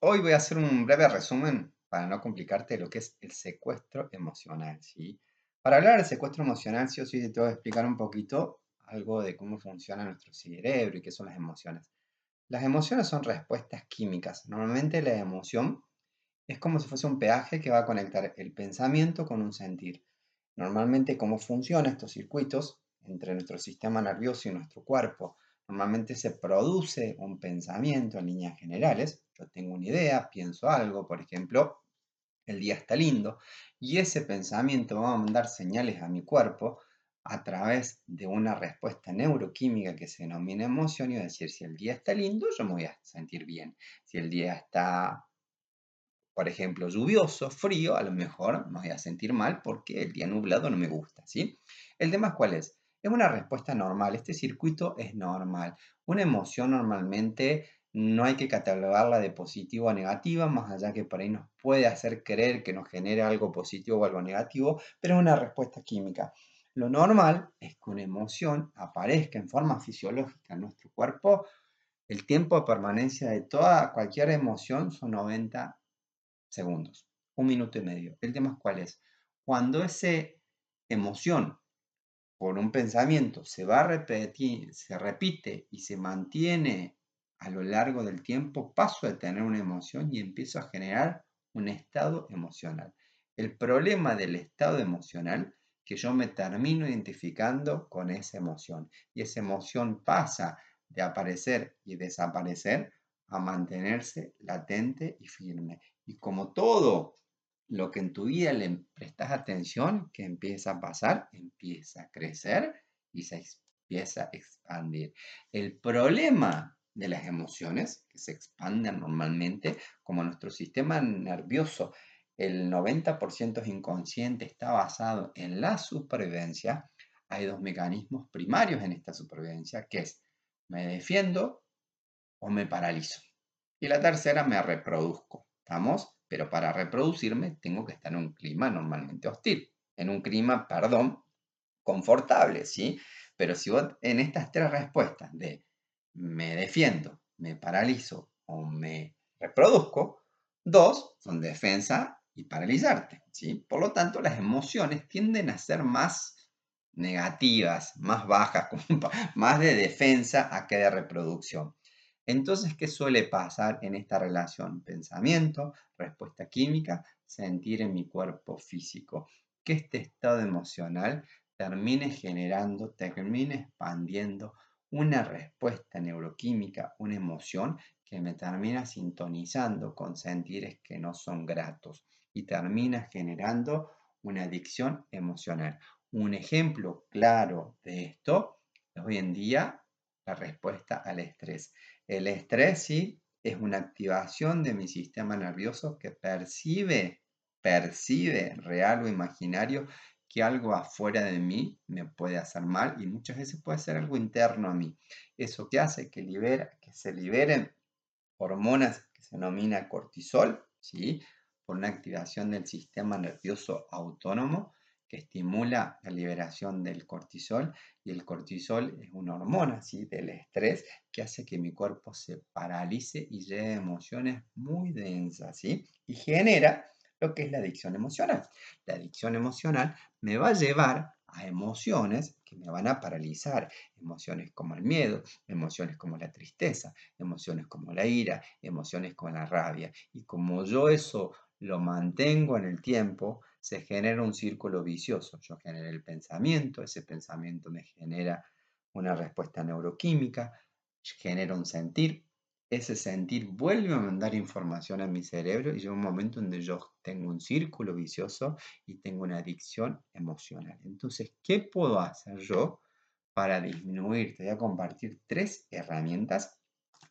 Hoy voy a hacer un breve resumen para no complicarte lo que es el secuestro emocional, ¿sí? Para hablar del secuestro emocional, sí o sí te tengo que explicar un poquito algo de cómo funciona nuestro cerebro y qué son las emociones. Las emociones son respuestas químicas. Normalmente la emoción es como si fuese un peaje que va a conectar el pensamiento con un sentir. Normalmente cómo funcionan estos circuitos entre nuestro sistema nervioso y nuestro cuerpo. Normalmente se produce un pensamiento en líneas generales. Yo tengo una idea, pienso algo, por ejemplo, el día está lindo, y ese pensamiento va a mandar señales a mi cuerpo a través de una respuesta neuroquímica que se denomina emoción y va a decir, si el día está lindo, yo me voy a sentir bien. Si el día está, por ejemplo, lluvioso, frío, a lo mejor me voy a sentir mal porque el día nublado no me gusta, ¿sí? El tema cuál es. Es una respuesta normal, este circuito es normal. Una emoción normalmente no hay que catalogarla de positiva o negativa, más allá que por ahí nos puede hacer creer que nos genera algo positivo o algo negativo, pero es una respuesta química. Lo normal es que una emoción aparezca en forma fisiológica en nuestro cuerpo. El tiempo de permanencia de toda cualquier emoción son 90 segundos, un minuto y medio. El tema es cuál es. Cuando esa emoción por un pensamiento se va a repetir, se repite y se mantiene a lo largo del tiempo, paso a tener una emoción y empiezo a generar un estado emocional. El problema del estado emocional que yo me termino identificando con esa emoción y esa emoción pasa de aparecer y desaparecer a mantenerse latente y firme. Y como todo lo que en tu vida le prestas atención, que empieza a pasar, empieza a crecer y se empieza a expandir. El problema de las emociones, que se expanden normalmente, como nuestro sistema nervioso, el 90% es inconsciente, está basado en la supervivencia, hay dos mecanismos primarios en esta supervivencia, que es me defiendo o me paralizo. Y la tercera, me reproduzco. ¿Estamos? Pero para reproducirme tengo que estar en un clima normalmente hostil, en un clima, perdón, confortable, ¿sí? Pero si vos en estas tres respuestas de me defiendo, me paralizo o me reproduzco, dos son defensa y paralizarte, ¿sí? Por lo tanto, las emociones tienden a ser más negativas, más bajas, más de defensa a que de reproducción. Entonces, ¿qué suele pasar en esta relación? Pensamiento, respuesta química, sentir en mi cuerpo físico. Que este estado emocional termine generando, termine expandiendo una respuesta neuroquímica, una emoción que me termina sintonizando con sentires que no son gratos y termina generando una adicción emocional. Un ejemplo claro de esto es hoy en día la respuesta al estrés. El estrés sí es una activación de mi sistema nervioso que percibe, percibe real o imaginario que algo afuera de mí me puede hacer mal y muchas veces puede ser algo interno a mí. Eso que hace que, libera, que se liberen hormonas que se denomina cortisol, ¿sí? por una activación del sistema nervioso autónomo que estimula la liberación del cortisol y el cortisol es una hormona ¿sí? del estrés que hace que mi cuerpo se paralice y lleve emociones muy densas ¿sí? y genera lo que es la adicción emocional. La adicción emocional me va a llevar a emociones que me van a paralizar, emociones como el miedo, emociones como la tristeza, emociones como la ira, emociones como la rabia. Y como yo eso lo mantengo en el tiempo, se genera un círculo vicioso. Yo genero el pensamiento, ese pensamiento me genera una respuesta neuroquímica, genera un sentir, ese sentir vuelve a mandar información a mi cerebro y llega un momento donde yo tengo un círculo vicioso y tengo una adicción emocional. Entonces, ¿qué puedo hacer yo para disminuir? Te voy a compartir tres herramientas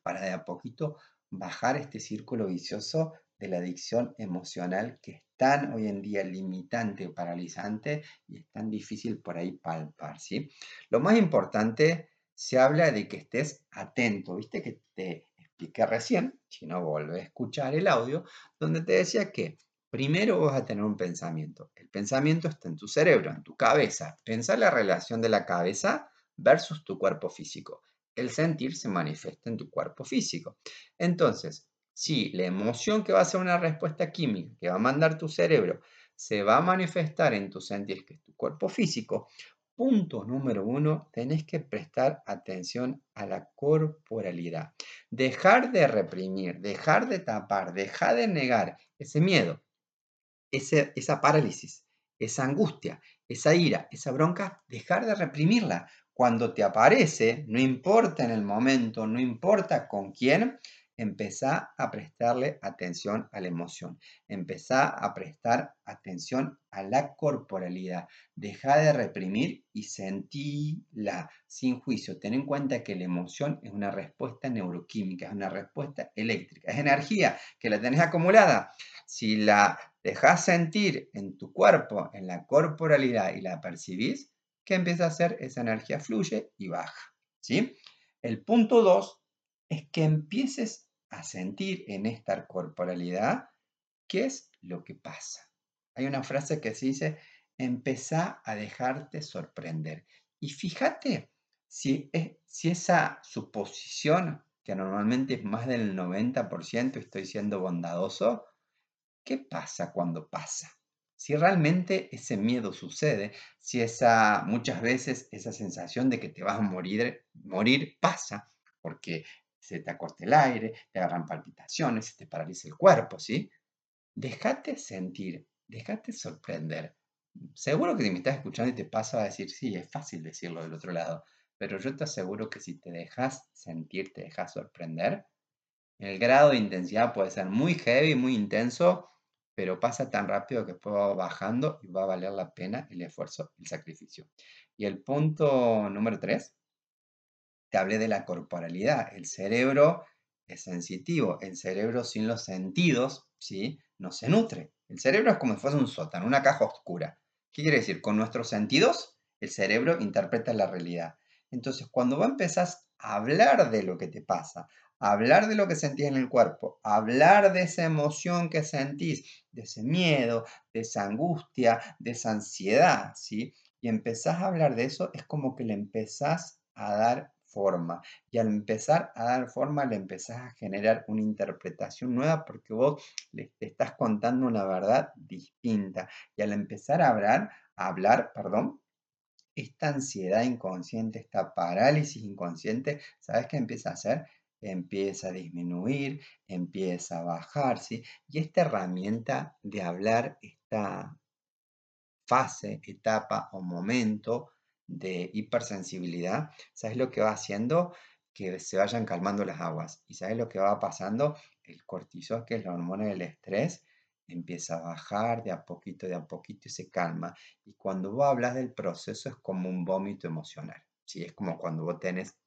para de a poquito bajar este círculo vicioso de la adicción emocional que es tan hoy en día limitante o paralizante y es tan difícil por ahí palpar, ¿sí? Lo más importante, se habla de que estés atento, ¿viste? Que te expliqué recién, si no vuelve a escuchar el audio, donde te decía que primero vas a tener un pensamiento. El pensamiento está en tu cerebro, en tu cabeza. Pensar la relación de la cabeza versus tu cuerpo físico. El sentir se manifiesta en tu cuerpo físico. Entonces, si la emoción que va a ser una respuesta química que va a mandar tu cerebro se va a manifestar en tus sentidos, que es tu cuerpo físico, punto número uno, tenés que prestar atención a la corporalidad. Dejar de reprimir, dejar de tapar, dejar de negar ese miedo, esa parálisis, esa angustia, esa ira, esa bronca, dejar de reprimirla. Cuando te aparece, no importa en el momento, no importa con quién, empezá a prestarle atención a la emoción, empezá a prestar atención a la corporalidad, deja de reprimir y sentíla sin juicio. Ten en cuenta que la emoción es una respuesta neuroquímica, es una respuesta eléctrica, es energía que la tenés acumulada. Si la dejas sentir en tu cuerpo, en la corporalidad y la percibís, ¿qué empieza a hacer? Esa energía fluye y baja. ¿sí? El punto 2 es que empieces a sentir en esta corporalidad qué es lo que pasa. Hay una frase que se dice, empezá a dejarte sorprender. Y fíjate si, es, si esa suposición, que normalmente es más del 90%, estoy siendo bondadoso, ¿qué pasa cuando pasa? Si realmente ese miedo sucede, si esa muchas veces esa sensación de que te vas a morir, morir pasa, porque se te acorta el aire, te agarran palpitaciones, se te paraliza el cuerpo, ¿sí? Déjate sentir, déjate sorprender. Seguro que si me estás escuchando y te pasa a decir, sí, es fácil decirlo del otro lado, pero yo te aseguro que si te dejas sentir, te dejas sorprender, el grado de intensidad puede ser muy heavy, muy intenso, pero pasa tan rápido que después va bajando y va a valer la pena el esfuerzo, el sacrificio. Y el punto número tres, te hablé de la corporalidad. El cerebro es sensitivo. El cerebro sin los sentidos, ¿sí? No se nutre. El cerebro es como si fuese un sótano, una caja oscura. ¿Qué quiere decir? Con nuestros sentidos, el cerebro interpreta la realidad. Entonces, cuando vos empezás a hablar de lo que te pasa, a hablar de lo que sentís en el cuerpo, a hablar de esa emoción que sentís, de ese miedo, de esa angustia, de esa ansiedad, ¿sí? Y empezás a hablar de eso, es como que le empezás a dar forma. Y al empezar a dar forma, le empezás a generar una interpretación nueva porque vos le estás contando una verdad distinta. Y al empezar a hablar, a hablar, perdón, esta ansiedad inconsciente, esta parálisis inconsciente, ¿sabes qué empieza a hacer? Empieza a disminuir, empieza a bajar, ¿sí? Y esta herramienta de hablar, esta fase, etapa o momento, de hipersensibilidad, ¿sabes lo que va haciendo? Que se vayan calmando las aguas. ¿Y sabes lo que va pasando? El cortisol, que es la hormona del estrés, empieza a bajar de a poquito, de a poquito y se calma. Y cuando vos hablas del proceso es como un vómito emocional. ¿sí? Es como cuando vos tenés,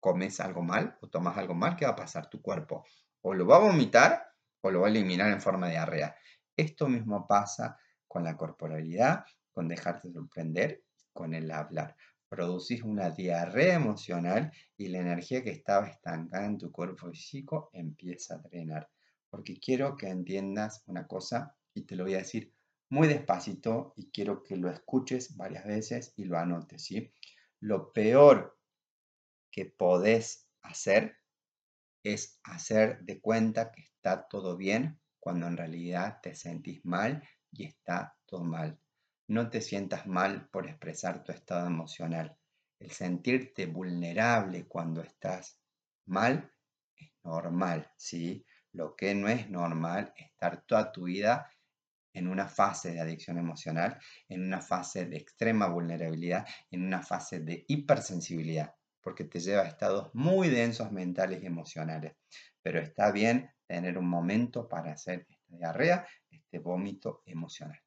comes algo mal o tomas algo mal, ¿qué va a pasar? Tu cuerpo o lo va a vomitar o lo va a eliminar en forma de diarrea. Esto mismo pasa con la corporalidad, con dejarte sorprender con el hablar. Producís una diarrea emocional y la energía que estaba estancada en tu cuerpo físico empieza a drenar. Porque quiero que entiendas una cosa y te lo voy a decir muy despacito y quiero que lo escuches varias veces y lo anotes, ¿sí? Lo peor que podés hacer es hacer de cuenta que está todo bien cuando en realidad te sentís mal y está todo mal. No te sientas mal por expresar tu estado emocional. El sentirte vulnerable cuando estás mal es normal, ¿sí? Lo que no es normal es estar toda tu vida en una fase de adicción emocional, en una fase de extrema vulnerabilidad, en una fase de hipersensibilidad, porque te lleva a estados muy densos mentales y emocionales. Pero está bien tener un momento para hacer esta diarrea, este vómito emocional.